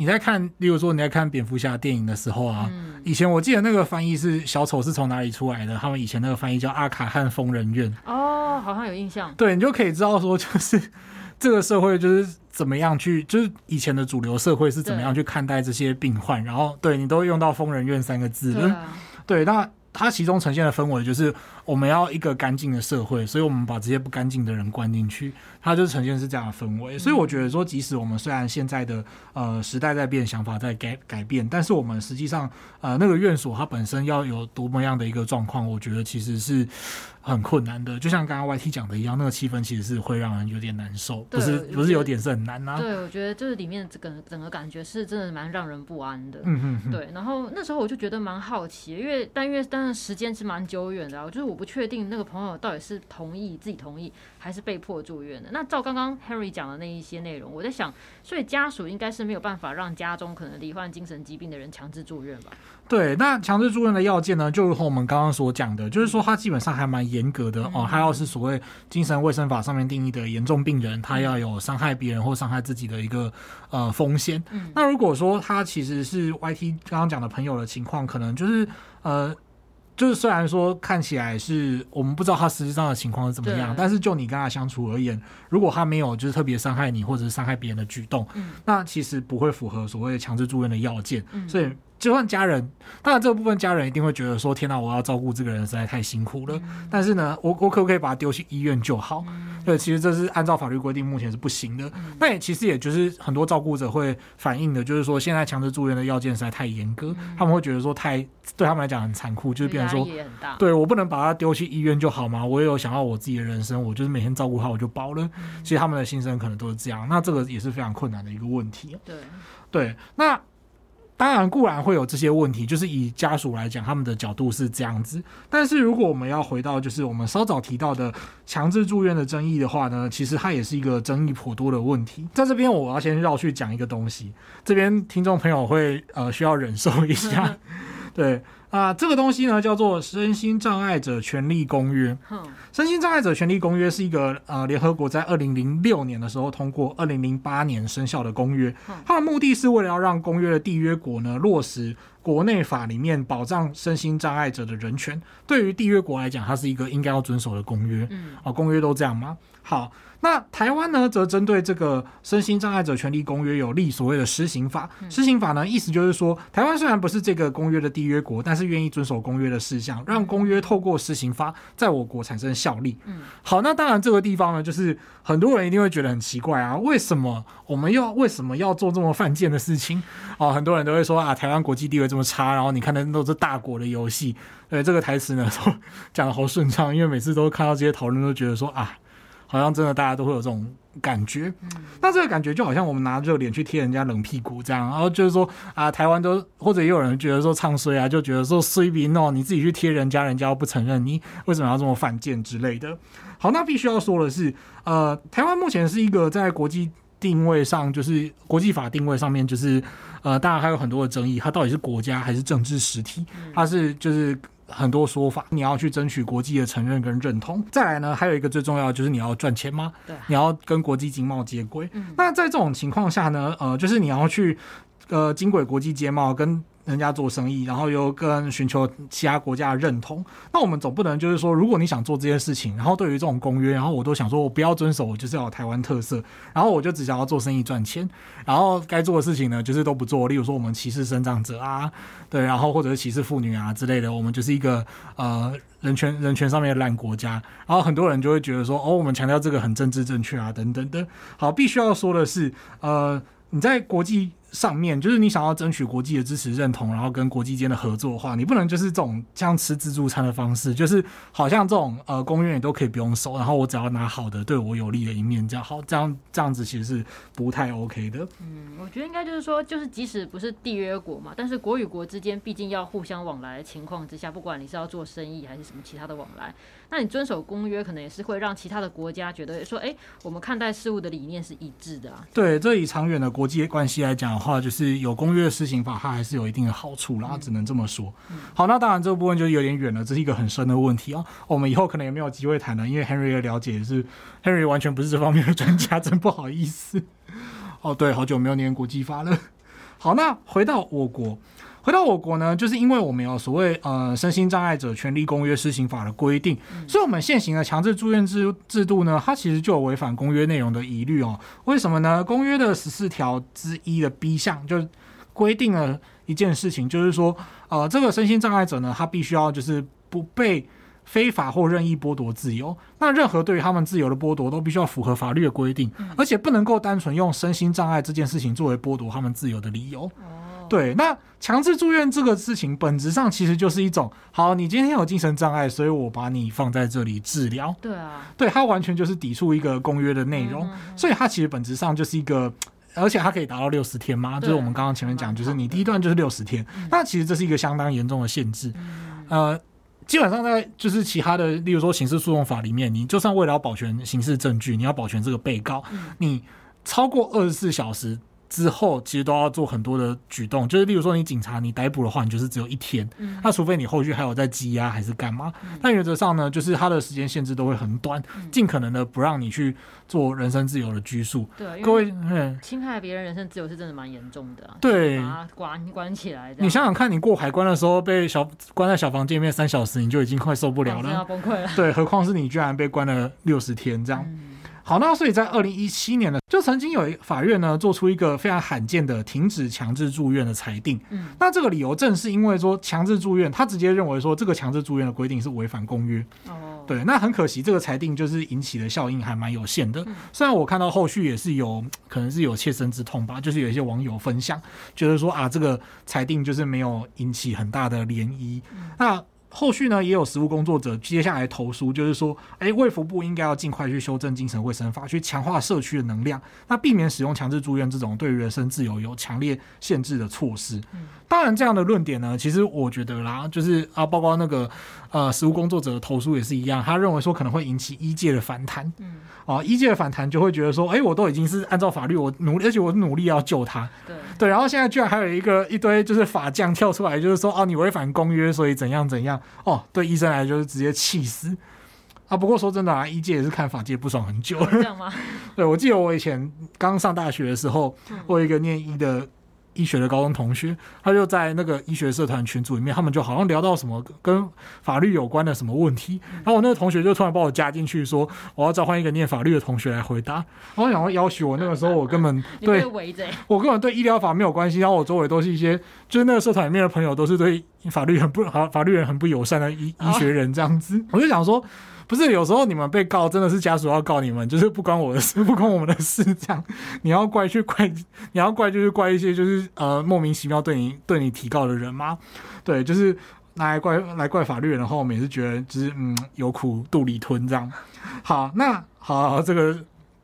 你在看，例如说你在看蝙蝠侠电影的时候啊，嗯、以前我记得那个翻译是小丑是从哪里出来的？他们以前那个翻译叫阿卡汉疯人院。哦，好像有印象。对，你就可以知道说，就是这个社会就是怎么样去，就是以前的主流社会是怎么样去看待这些病患，然后对你都用到疯人院三个字。对，啊、对，那它其中呈现的氛围就是我们要一个干净的社会，所以我们把这些不干净的人关进去。它就呈现是这样的氛围，所以我觉得说，即使我们虽然现在的呃时代在变，想法在改改变，但是我们实际上呃那个院所它本身要有多么样的一个状况，我觉得其实是很困难的。就像刚刚 YT 讲的一样，那个气氛其实是会让人有点难受，不是不是有点是很难呐、啊。对，我觉得就是里面这个整个感觉是真的蛮让人不安的。嗯嗯。对，然后那时候我就觉得蛮好奇，因为但因为但是时间是蛮久远的，我就是我不确定那个朋友到底是同意自己同意还是被迫住院的。那照刚刚 Henry 讲的那一些内容，我在想，所以家属应该是没有办法让家中可能罹患精神疾病的人强制住院吧？对，那强制住院的要件呢，就如同我们刚刚所讲的，就是说他基本上还蛮严格的、嗯、哦。他要是所谓精神卫生法上面定义的严重病人，他要有伤害别人或伤害自己的一个呃风险。嗯、那如果说他其实是 YT 刚刚讲的朋友的情况，可能就是呃。就是虽然说看起来是我们不知道他实际上的情况是怎么样，但是就你跟他相处而言，如果他没有就是特别伤害你或者是伤害别人的举动，嗯、那其实不会符合所谓强制住院的要件，嗯、所以。就算家人，当然这个部分家人一定会觉得说：“天哪，我要照顾这个人实在太辛苦了。嗯”但是呢，我我可不可以把他丢去医院就好？嗯、对，其实这是按照法律规定，目前是不行的。嗯、那也其实也就是很多照顾者会反映的，就是说现在强制住院的要件实在太严格，嗯、他们会觉得说太对他们来讲很残酷，就是变成说，对我不能把他丢去医院就好吗？我也有想要我自己的人生，我就是每天照顾好我就饱了。嗯、其实他们的心声可能都是这样，那这个也是非常困难的一个问题。对对，那。当然，固然会有这些问题，就是以家属来讲，他们的角度是这样子。但是，如果我们要回到就是我们稍早提到的强制住院的争议的话呢，其实它也是一个争议颇多的问题。在这边，我要先绕去讲一个东西，这边听众朋友会呃需要忍受一下，(laughs) 对。啊，这个东西呢叫做《身心障碍者权利公约》。嗯，《身心障碍者权利公约》是一个呃联合国在二零零六年的时候通过，二零零八年生效的公约。它的目的是为了要让公约的缔约国呢落实国内法里面保障身心障碍者的人权。对于缔约国来讲，它是一个应该要遵守的公约。嗯，啊，公约都这样吗？好。那台湾呢，则针对这个身心障碍者权利公约有立所谓的施行法。施行法呢，意思就是说，台湾虽然不是这个公约的缔约国，但是愿意遵守公约的事项，让公约透过施行法在我国产生效力。嗯，好，那当然这个地方呢，就是很多人一定会觉得很奇怪啊，为什么我们要为什么要做这么犯贱的事情？哦，很多人都会说啊，台湾国际地位这么差，然后你看的都是大国的游戏。对，这个台词呢，都讲的好顺畅，因为每次都看到这些讨论，都觉得说啊。好像真的大家都会有这种感觉。那这个感觉就好像我们拿热脸去贴人家冷屁股这样，然后就是说啊，台湾都或者也有人觉得说唱衰啊，就觉得说衰逼哦，你自己去贴人家，人家又不承认你，为什么要这么犯贱之类的。好，那必须要说的是，呃，台湾目前是一个在国际定位上，就是国际法定位上面，就是呃，当然还有很多的争议，它到底是国家还是政治实体？它是就是。很多说法，你要去争取国际的承认跟认同。再来呢，还有一个最重要的就是你要赚钱吗？对，你要跟国际经贸接轨。嗯。那在这种情况下呢，呃，就是你要去呃经轨国际经贸跟。人家做生意，然后又跟寻求其他国家的认同，那我们总不能就是说，如果你想做这件事情，然后对于这种公约，然后我都想说我不要遵守，我就是要有台湾特色，然后我就只想要做生意赚钱，然后该做的事情呢，就是都不做。例如说，我们歧视生长者啊，对，然后或者是歧视妇女啊之类的，我们就是一个呃人权人权上面的烂国家。然后很多人就会觉得说，哦，我们强调这个很政治正确啊，等等的。好，必须要说的是，呃，你在国际。上面就是你想要争取国际的支持认同，然后跟国际间的合作的话，你不能就是这种像吃自助餐的方式，就是好像这种呃公约你都可以不用收，然后我只要拿好的对我有利的一面，这样好这样这样子其实是不太 OK 的。嗯，我觉得应该就是说，就是即使不是缔约国嘛，但是国与国之间毕竟要互相往来的情况之下，不管你是要做生意还是什么其他的往来，那你遵守公约可能也是会让其他的国家觉得说，哎、欸，我们看待事物的理念是一致的啊。对，这以长远的国际关系来讲。话就是有公约的施行法，它还是有一定的好处啦，只能这么说。好，那当然这个部分就有点远了，这是一个很深的问题啊。我们以后可能也没有机会谈了，因为 Henry 的了解是 Henry 完全不是这方面的专家，真不好意思。哦，对，好久没有念国际法了。好，那回到我国。回到我国呢，就是因为我们有所谓呃身心障碍者权利公约施行法的规定，所以我们现行的强制住院制制度呢，它其实就有违反公约内容的疑虑哦。为什么呢？公约的十四条之一的 B 项就规定了一件事情，就是说呃这个身心障碍者呢，他必须要就是不被非法或任意剥夺自由。那任何对于他们自由的剥夺，都必须要符合法律的规定，而且不能够单纯用身心障碍这件事情作为剥夺他们自由的理由。对，那强制住院这个事情本质上其实就是一种，好，你今天有精神障碍，所以我把你放在这里治疗。对啊，对，它完全就是抵触一个公约的内容，所以它其实本质上就是一个，而且它可以达到六十天嘛，就是我们刚刚前面讲，就是你第一段就是六十天，那其实这是一个相当严重的限制。呃，基本上在就是其他的，例如说刑事诉讼法里面，你就算为了要保全刑事证据，你要保全这个被告，你超过二十四小时。之后其实都要做很多的举动，就是例如说你警察你逮捕的话，你就是只有一天，嗯、那除非你后续还有在羁押还是干嘛，嗯、但原则上呢，就是它的时间限制都会很短，尽、嗯、可能的不让你去做人身自由的拘束。对，各位，侵害别人人身自由是真的蛮严重的、啊。对，关关起来。你想想看，你过海关的时候被小关在小房间里面三小时，你就已经快受不了了，要崩溃了。对，何况是你居然被关了六十天这样。嗯好，那所以在二零一七年呢，就曾经有一法院呢做出一个非常罕见的停止强制住院的裁定。嗯，那这个理由正是因为说强制住院，他直接认为说这个强制住院的规定是违反公约。哦，对，那很可惜，这个裁定就是引起的效应还蛮有限的。虽然我看到后续也是有可能是有切身之痛吧，就是有一些网友分享，觉得说啊，这个裁定就是没有引起很大的涟漪。那后续呢，也有实务工作者接下来投诉，就是说，哎，卫福部应该要尽快去修正精神卫生法，去强化社区的能量，那避免使用强制住院这种对于人身自由有强烈限制的措施。当然，这样的论点呢，其实我觉得啦，就是啊，包括那个呃，实务工作者的投诉也是一样，他认为说可能会引起医界的反弹。嗯，啊，医界的反弹就会觉得说，哎，我都已经是按照法律，我努力，而且我努力要救他。对对，然后现在居然还有一个一堆就是法将跳出来，就是说，哦，你违反公约，所以怎样怎样。哦，对医生来就是直接气死啊！不过说真的啊，医界也是看法界不爽很久。这样吗？(laughs) 对，我记得我以前刚上大学的时候，我有一个念医的。医学的高中同学，他就在那个医学社团群组里面，他们就好像聊到什么跟法律有关的什么问题，然后我那个同学就突然把我加进去，说我要召唤一个念法律的同学来回答。然后我想要要挟我那个时候 (laughs) 我根本对我根本对医疗法没有关系，然后我周围都是一些就是那个社团里面的朋友都是对法律很不好，法律人很不友善的医医学人这样子，我就想说。不是，有时候你们被告真的是家属要告你们，(laughs) 就是不关我的事，(laughs) 不关我们的事，这样你要怪去怪，(laughs) 你要怪就是怪一些就是呃莫名其妙对你对你提告的人吗？对，就是来怪来怪法律人的话，我们也是觉得就是嗯有苦肚里吞这样。好，那好，好，这个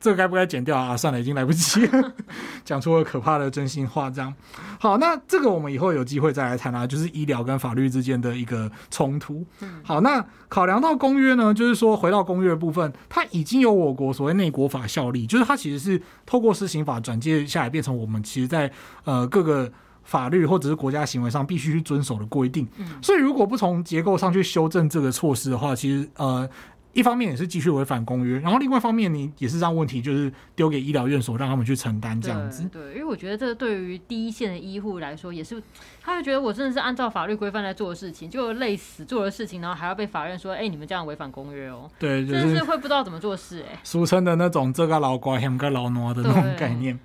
这个该不该剪掉啊？算了，已经来不及了，(laughs) 讲出了可怕的真心话。这样，好，那这个我们以后有机会再来谈啊，就是医疗跟法律之间的一个冲突。好，那考量到公约呢，就是说回到公约的部分，它已经有我国所谓内国法效力，就是它其实是透过施行法转介下来，变成我们其实在呃各个。法律或者是国家行为上必须去遵守的规定，所以如果不从结构上去修正这个措施的话，其实呃，一方面也是继续违反公约，然后另外一方面你也是让问题就是丢给医疗院所让他们去承担这样子。对，对，因为我觉得这对于第一线的医护来说也是，他会觉得我真的是按照法律规范在做的事情，就累死做的事情，然后还要被法院说，哎、欸，你们这样违反公约哦。对，就是会不知道怎么做事哎、欸。俗称的那种这个老瓜那个老挪的那种概念。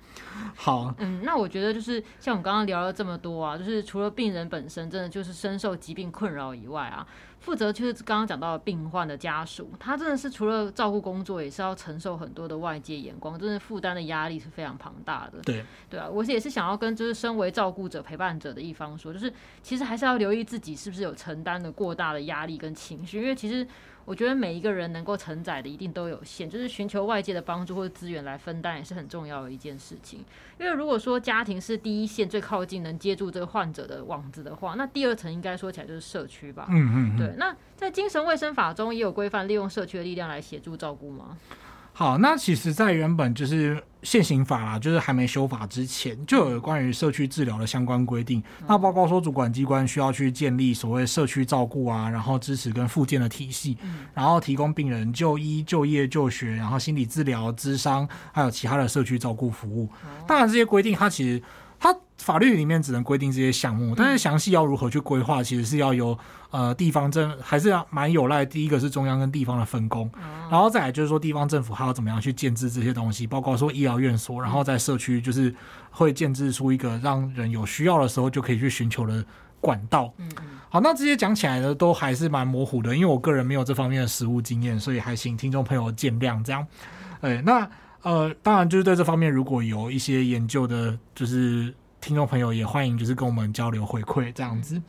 好，嗯，那我觉得就是像我们刚刚聊了这么多啊，就是除了病人本身真的就是深受疾病困扰以外啊，负责就是刚刚讲到的病患的家属，他真的是除了照顾工作，也是要承受很多的外界眼光，真的负担的压力是非常庞大的。对，对啊，我也是想要跟就是身为照顾者、陪伴者的一方说，就是其实还是要留意自己是不是有承担的过大的压力跟情绪，因为其实。我觉得每一个人能够承载的一定都有限，就是寻求外界的帮助或者资源来分担也是很重要的一件事情。因为如果说家庭是第一线最靠近能接住这个患者的网子的话，那第二层应该说起来就是社区吧。嗯嗯，嗯。对，那在精神卫生法中也有规范利用社区的力量来协助照顾吗？好，那其实，在原本就是现行法啦，就是还没修法之前，就有关于社区治疗的相关规定。那包括说，主管机关需要去建立所谓社区照顾啊，然后支持跟复健的体系，然后提供病人就医、就业、就学，然后心理治疗、咨商，还有其他的社区照顾服务。当然，这些规定它其实。它法律里面只能规定这些项目，但是详细要如何去规划，其实是要由呃地方政还是要蛮有赖。第一个是中央跟地方的分工，然后再来就是说地方政府还要怎么样去建置这些东西，包括说医疗院所，然后在社区就是会建置出一个让人有需要的时候就可以去寻求的管道。嗯好，那这些讲起来呢，都还是蛮模糊的，因为我个人没有这方面的实务经验，所以还请听众朋友见谅。这样，哎，那。呃，当然，就是对这方面如果有一些研究的，就是听众朋友也欢迎，就是跟我们交流回馈这样子。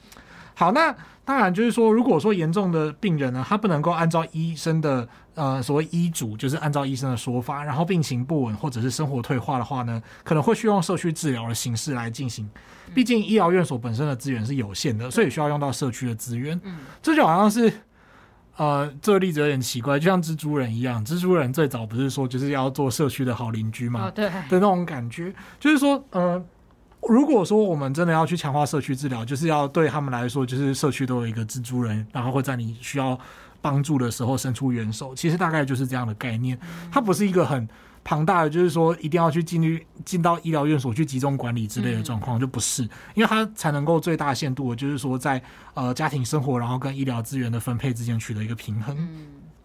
好，那当然就是说，如果说严重的病人呢，他不能够按照医生的呃所谓医嘱，就是按照医生的说法，然后病情不稳或者是生活退化的话呢，可能会需要用社区治疗的形式来进行。毕竟医疗院所本身的资源是有限的，所以需要用到社区的资源。嗯，这就好像是。呃，这个例子有点奇怪，就像蜘蛛人一样。蜘蛛人最早不是说就是要做社区的好邻居嘛？对的那种感觉，就是说，呃，如果说我们真的要去强化社区治疗，就是要对他们来说，就是社区都有一个蜘蛛人，然后会在你需要帮助的时候伸出援手。其实大概就是这样的概念，它不是一个很。庞大的就是说，一定要去进去进到医疗院所去集中管理之类的状况，就不是，因为它才能够最大限度的，就是说在呃家庭生活，然后跟医疗资源的分配之间取得一个平衡。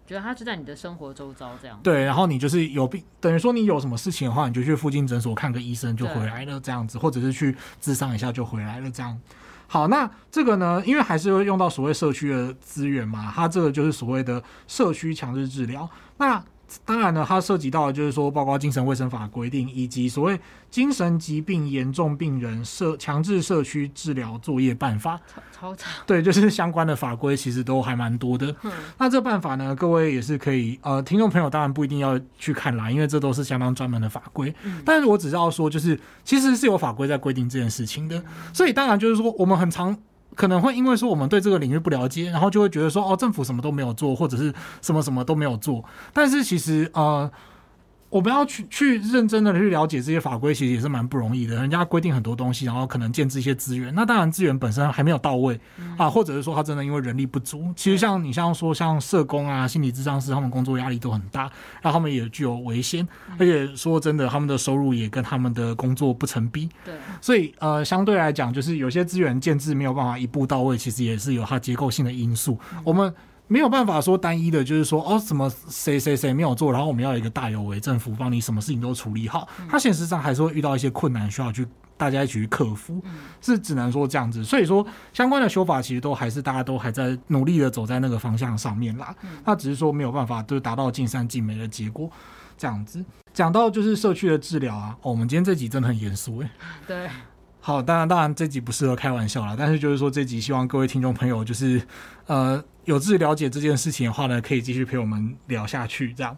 嗯，觉得它就在你的生活周遭这样。对，然后你就是有病，等于说你有什么事情的话，你就去附近诊所看个医生就回来了这样子，或者是去治伤一下就回来了这样。好，那这个呢，因为还是会用到所谓社区的资源嘛，它这个就是所谓的社区强制治疗。那当然呢，它涉及到的就是说，包括精神卫生法规定，以及所谓精神疾病严重病人社强制社区治疗作业办法，超长。对，就是相关的法规其实都还蛮多的。嗯。那这办法呢，各位也是可以，呃，听众朋友当然不一定要去看啦，因为这都是相当专门的法规。嗯。但是我只是要说，就是其实是有法规在规定这件事情的，所以当然就是说，我们很常。可能会因为说我们对这个领域不了解，然后就会觉得说哦，政府什么都没有做，或者是什么什么都没有做。但是其实呃。我们要去去认真的去了解这些法规，其实也是蛮不容易的。人家规定很多东西，然后可能建置一些资源，那当然资源本身还没有到位啊，或者是说他真的因为人力不足。其实像你像说像社工啊、心理咨商师，他们工作压力都很大，然后他们也具有危险，而且说真的，他们的收入也跟他们的工作不成比。对，所以呃，相对来讲，就是有些资源建置没有办法一步到位，其实也是有它结构性的因素。我们。没有办法说单一的，就是说哦，什么谁谁谁没有做，然后我们要有一个大有为政府帮你什么事情都处理好。他现实上还是会遇到一些困难，需要去大家一起去克服，是只能说这样子。所以说相关的修法其实都还是大家都还在努力的走在那个方向上面啦。那只是说没有办法就是达到尽善尽美的结果，这样子。讲到就是社区的治疗啊，哦，我们今天这集真的很严肃哎。对。好，当然当然这集不适合开玩笑啦，但是就是说这集希望各位听众朋友就是呃有志了解这件事情的话呢，可以继续陪我们聊下去这样。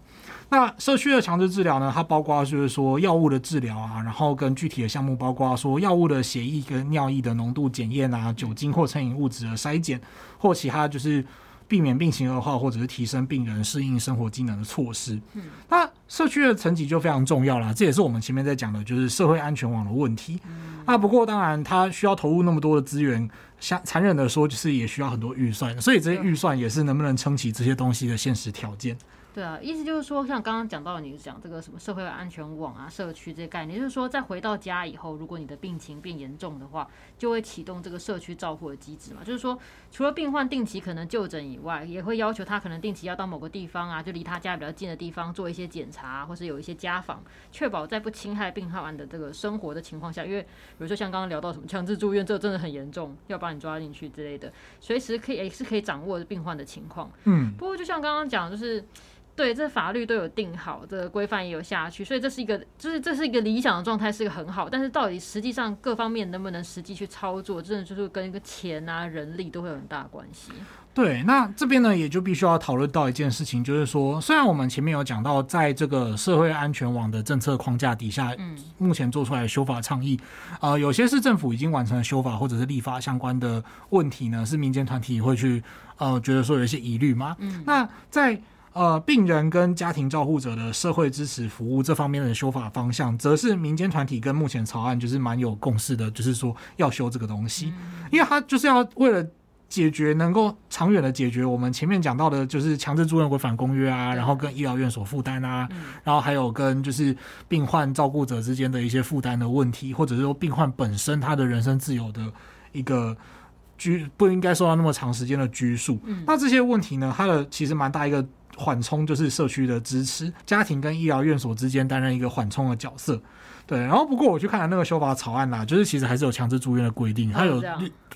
那社区的强制治疗呢，它包括就是说药物的治疗啊，然后跟具体的项目包括说药物的血液跟尿液的浓度检验啊，酒精或成瘾物质的筛检，或其他就是。避免病情恶化，或者是提升病人适应生活机能的措施。嗯，那社区的层级就非常重要了，这也是我们前面在讲的，就是社会安全网的问题。嗯，啊，不过当然，它需要投入那么多的资源，相残忍的说，就是也需要很多预算，所以这些预算也是能不能撑起这些东西的现实条件。对啊，意思就是说，像刚刚讲到，你讲这个什么社会安全网啊、社区这些概念，就是说，在回到家以后，如果你的病情变严重的话，就会启动这个社区照护的机制嘛。就是说，除了病患定期可能就诊以外，也会要求他可能定期要到某个地方啊，就离他家比较近的地方做一些检查，或是有一些家访，确保在不侵害病患的这个生活的情况下，因为比如说像刚刚聊到什么强制住院，这真的很严重，要把你抓进去之类的，随时可以也是可以掌握病患的情况。嗯，不过就像刚刚讲，就是。对，这法律都有定好，这个规范也有下去，所以这是一个，就是这是一个理想的状态，是一个很好。但是到底实际上各方面能不能实际去操作，真的就是跟一个钱啊、人力都会有很大的关系。对，那这边呢，也就必须要讨论到一件事情，就是说，虽然我们前面有讲到，在这个社会安全网的政策框架底下，嗯，目前做出来的修法倡议，呃，有些是政府已经完成了修法或者是立法相关的问题呢，是民间团体会去呃觉得说有一些疑虑吗？嗯，那在。呃，病人跟家庭照护者的社会支持服务这方面的修法方向，则是民间团体跟目前草案就是蛮有共识的，就是说要修这个东西，因为它就是要为了解决能够长远的解决我们前面讲到的，就是强制住院违反公约啊，然后跟医疗院所负担啊，然后还有跟就是病患照顾者之间的一些负担的问题，或者是说病患本身他的人身自由的一个拘不应该受到那么长时间的拘束。那这些问题呢，它的其实蛮大一个。缓冲就是社区的支持，家庭跟医疗院所之间担任一个缓冲的角色。对，然后不过我去看了那个修法草案啦，就是其实还是有强制住院的规定，它有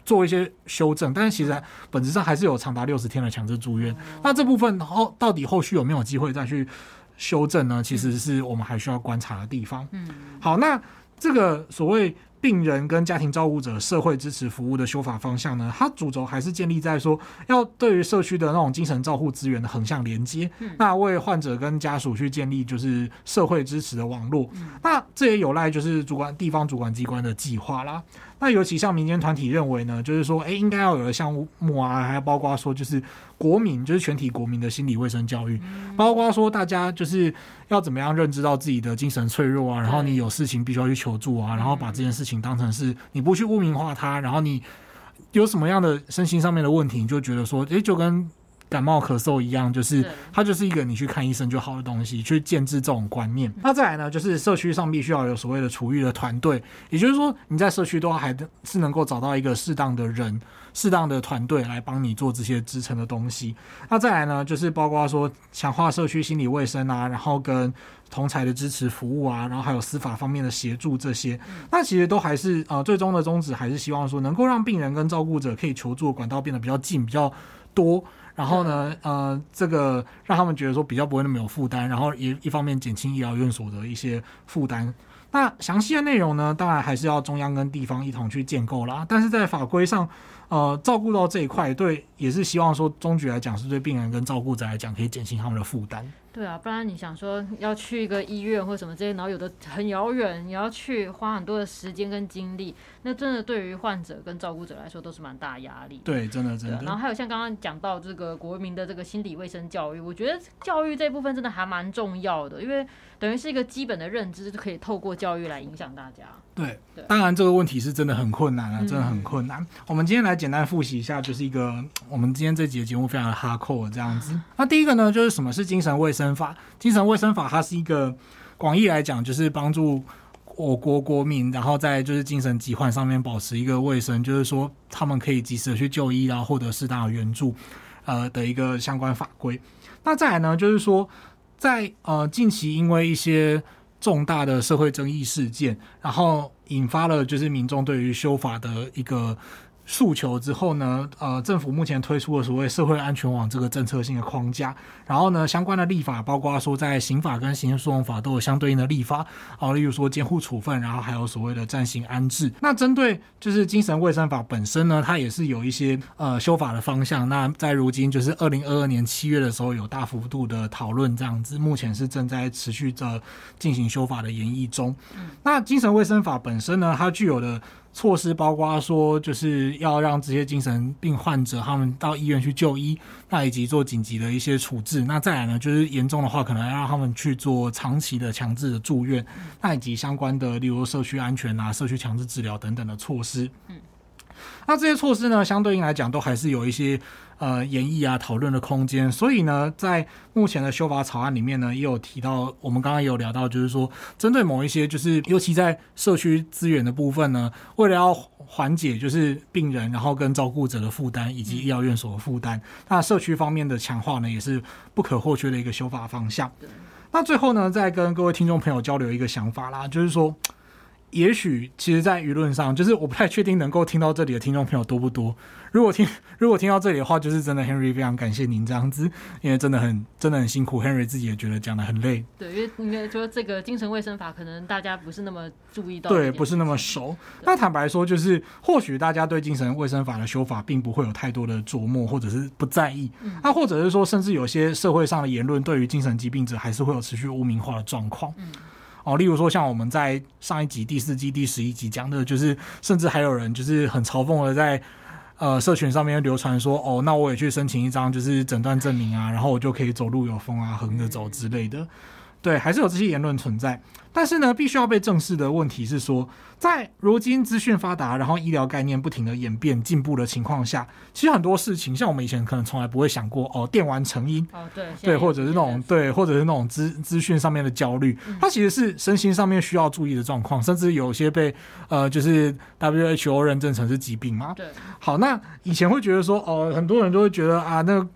做一些修正，但是其实本质上还是有长达六十天的强制住院。那这部分后到底后续有没有机会再去修正呢？其实是我们还需要观察的地方。嗯，好，那这个所谓。病人跟家庭照顾者社会支持服务的修法方向呢，它主轴还是建立在说，要对于社区的那种精神照护资源的横向连接，嗯，那为患者跟家属去建立就是社会支持的网络，嗯，那这也有赖就是主管地方主管机关的计划啦。那尤其像民间团体认为呢，就是说，哎，应该要有的项目啊，还要包括说，就是国民，就是全体国民的心理卫生教育，包括说大家就是要怎么样认知到自己的精神脆弱啊，然后你有事情必须要去求助啊，然后把这件事情当成是你不去污名化它，然后你有什么样的身心上面的问题，你就觉得说，哎，就跟。感冒咳嗽一样，就是它就是一个你去看医生就好的东西，去建制这种观念。那再来呢，就是社区上必须要有所谓的处遇的团队，也就是说你在社区都还是能够找到一个适当的人、适当的团队来帮你做这些支撑的东西。那再来呢，就是包括说强化社区心理卫生啊，然后跟同才的支持服务啊，然后还有司法方面的协助这些，那其实都还是呃最终的宗旨还是希望说能够让病人跟照顾者可以求助的管道变得比较近、比较多。然后呢，呃，这个让他们觉得说比较不会那么有负担，然后也一方面减轻医疗院所的一些负担。那详细的内容呢，当然还是要中央跟地方一同去建构啦。但是在法规上，呃，照顾到这一块，对，也是希望说，终局来讲是对病人跟照顾者来讲可以减轻他们的负担。对啊，不然你想说要去一个医院或什么这些，然后有的很遥远，你要去花很多的时间跟精力，那真的对于患者跟照顾者来说都是蛮大压力。对，真的真的。然后还有像刚刚讲到这个国民的这个心理卫生教育，我觉得教育这部分真的还蛮重要的，因为等于是一个基本的认知，就可以透过教育来影响大家。对，对，当然这个问题是真的很困难啊，真的很困难。嗯、我们今天来简单复习一下，就是一个我们今天这集的节目非常的哈扣这样子。那第一个呢，就是什么是精神卫生？法精神卫生法，它是一个广义来讲，就是帮助我国国民，然后在就是精神疾患上面保持一个卫生，就是说他们可以及时的去就医，然后获得适当的援助，呃的一个相关法规。那再来呢，就是说在呃近期因为一些重大的社会争议事件，然后引发了就是民众对于修法的一个诉求之后呢，呃，政府目前推出了所谓社会安全网这个政策性的框架，然后呢，相关的立法包括说在刑法跟刑事诉讼法都有相对应的立法，啊，例如说监护处分，然后还有所谓的暂行安置。那针对就是精神卫生法本身呢，它也是有一些呃修法的方向。那在如今就是二零二二年七月的时候有大幅度的讨论这样子，目前是正在持续着进行修法的研议中。那精神卫生法本身呢，它具有的。措施包括说，就是要让这些精神病患者他们到医院去就医，那以及做紧急的一些处置。那再来呢，就是严重的话，可能要让他们去做长期的强制的住院，那以及相关的，例如社区安全啊、社区强制治疗等等的措施。嗯，那这些措施呢，相对应来讲，都还是有一些。呃，演绎啊，讨论的空间。所以呢，在目前的修法草案里面呢，也有提到，我们刚刚也有聊到，就是说，针对某一些，就是尤其在社区资源的部分呢，为了要缓解就是病人，然后跟照顾者的负担，以及医疗院所的负担，那社区方面的强化呢，也是不可或缺的一个修法方向。那最后呢，再跟各位听众朋友交流一个想法啦，就是说。也许其实，在舆论上，就是我不太确定能够听到这里的听众朋友多不多。如果听如果听到这里的话，就是真的，Henry 非常感谢您这样子，因为真的很真的很辛苦，Henry 自己也觉得讲的很累。对，因为应该说这个精神卫生法，可能大家不是那么注意到，对，不是那么熟。那坦白说，就是或许大家对精神卫生法的修法，并不会有太多的琢磨，或者是不在意。嗯。那或者是说，甚至有些社会上的言论，对于精神疾病者，还是会有持续污名化的状况。嗯。哦，例如说像我们在上一集第四季第十一集讲的，就是甚至还有人就是很嘲讽的在呃社群上面流传说，哦，那我也去申请一张就是诊断证明啊，然后我就可以走路有风啊，横着走之类的。对，还是有这些言论存在。但是呢，必须要被正视的问题是说，在如今资讯发达，然后医疗概念不停的演变进步的情况下，其实很多事情，像我们以前可能从来不会想过，哦，电玩成瘾，哦，对，对，或者是那种对，或者是那种资资讯上面的焦虑，它其实是身心上面需要注意的状况，甚至有些被呃，就是 WHO 认证成是疾病嘛。对，好，那以前会觉得说，哦，很多人都会觉得啊，那。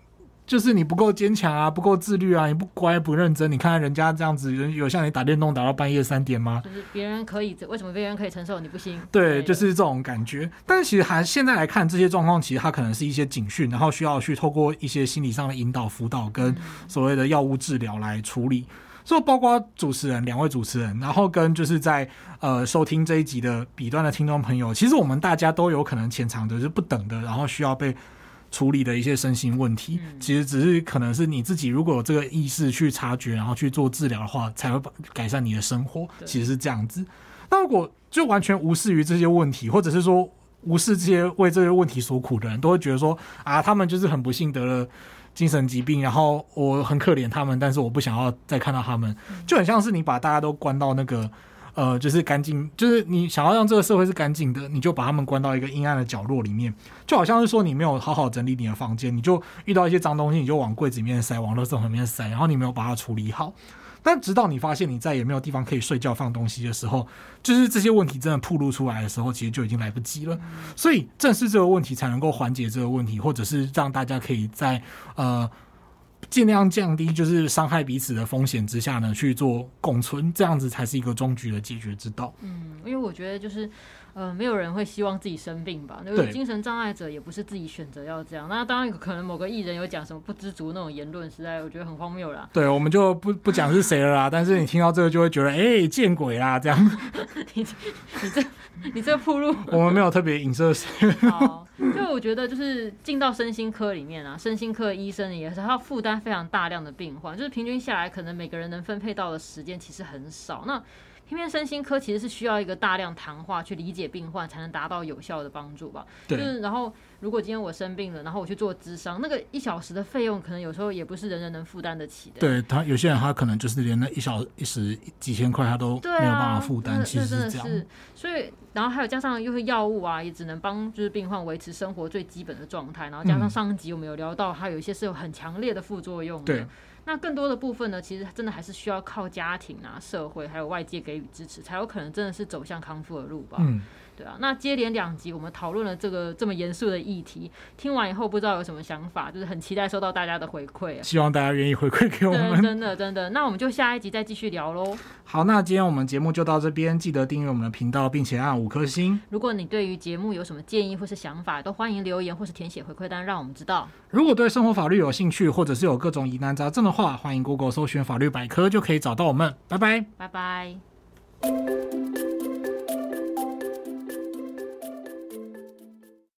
就是你不够坚强啊，不够自律啊，你不乖不认真。你看看人家这样子，有像你打电动打到半夜三点吗？就是别人可以，为什么别人可以承受，你不行？对，就是这种感觉。但是其实还现在来看这些状况，其实它可能是一些警讯，然后需要去透过一些心理上的引导、辅导跟所谓的药物治疗来处理。所以包括主持人两位主持人，然后跟就是在呃收听这一集的彼端的听众朋友，其实我们大家都有可能潜藏的是不等的，然后需要被。处理的一些身心问题，其实只是可能是你自己如果有这个意识去察觉，然后去做治疗的话，才会改善你的生活。其实是这样子。那如果就完全无视于这些问题，或者是说无视这些为这些问题所苦的人，都会觉得说啊，他们就是很不幸得了精神疾病，然后我很可怜他们，但是我不想要再看到他们，就很像是你把大家都关到那个。呃，就是干净，就是你想要让这个社会是干净的，你就把他们关到一个阴暗的角落里面，就好像是说你没有好好整理你的房间，你就遇到一些脏东西，你就往柜子里面塞，往垃圾桶里面塞，然后你没有把它处理好。但直到你发现你再也没有地方可以睡觉放东西的时候，就是这些问题真的暴露出来的时候，其实就已经来不及了。所以正视这个问题，才能够缓解这个问题，或者是让大家可以在呃。尽量降低就是伤害彼此的风险之下呢，去做共存，这样子才是一个终局的解决之道。嗯，因为我觉得就是。呃，没有人会希望自己生病吧？那个精神障碍者也不是自己选择要这样。那当然，可能某个艺人有讲什么不知足那种言论，实在我觉得很荒谬啦。对，我们就不不讲是谁了啦。但是你听到这个就会觉得，哎、欸，见鬼啦！这样。你 (laughs) 你这你这铺路，我们没有特别影射谁。(laughs) 好，就我觉得就是进到身心科里面啊，身心科医生也是他要负担非常大量的病患，就是平均下来，可能每个人能分配到的时间其实很少。那偏偏身心科其实是需要一个大量谈话去理解病患，才能达到有效的帮助吧。对。就是然后，如果今天我生病了，然后我去做咨商，那个一小时的费用，可能有时候也不是人人能负担得起的。对他，有些人他可能就是连那一小一时几千块他都没有办法负担。其实是这样。是。所以，然后还有加上又是药物啊，也只能帮就是病患维持生活最基本的状态。然后加上上一集我们有聊到，它有一些是有很强烈的副作用的。对。那更多的部分呢，其实真的还是需要靠家庭啊、社会还有外界给予支持，才有可能真的是走向康复的路吧。对啊，那接连两集我们讨论了这个这么严肃的议题，听完以后不知道有什么想法，就是很期待收到大家的回馈啊。希望大家愿意回馈给我们。真的真的，那我们就下一集再继续聊喽。好，那今天我们节目就到这边，记得订阅我们的频道，并且按五颗星。如果你对于节目有什么建议或是想法，都欢迎留言或是填写回馈单，让我们知道。如果对生活法律有兴趣，或者是有各种疑难杂症的话，欢迎 Google 搜寻法律百科就可以找到我们。拜拜，拜拜。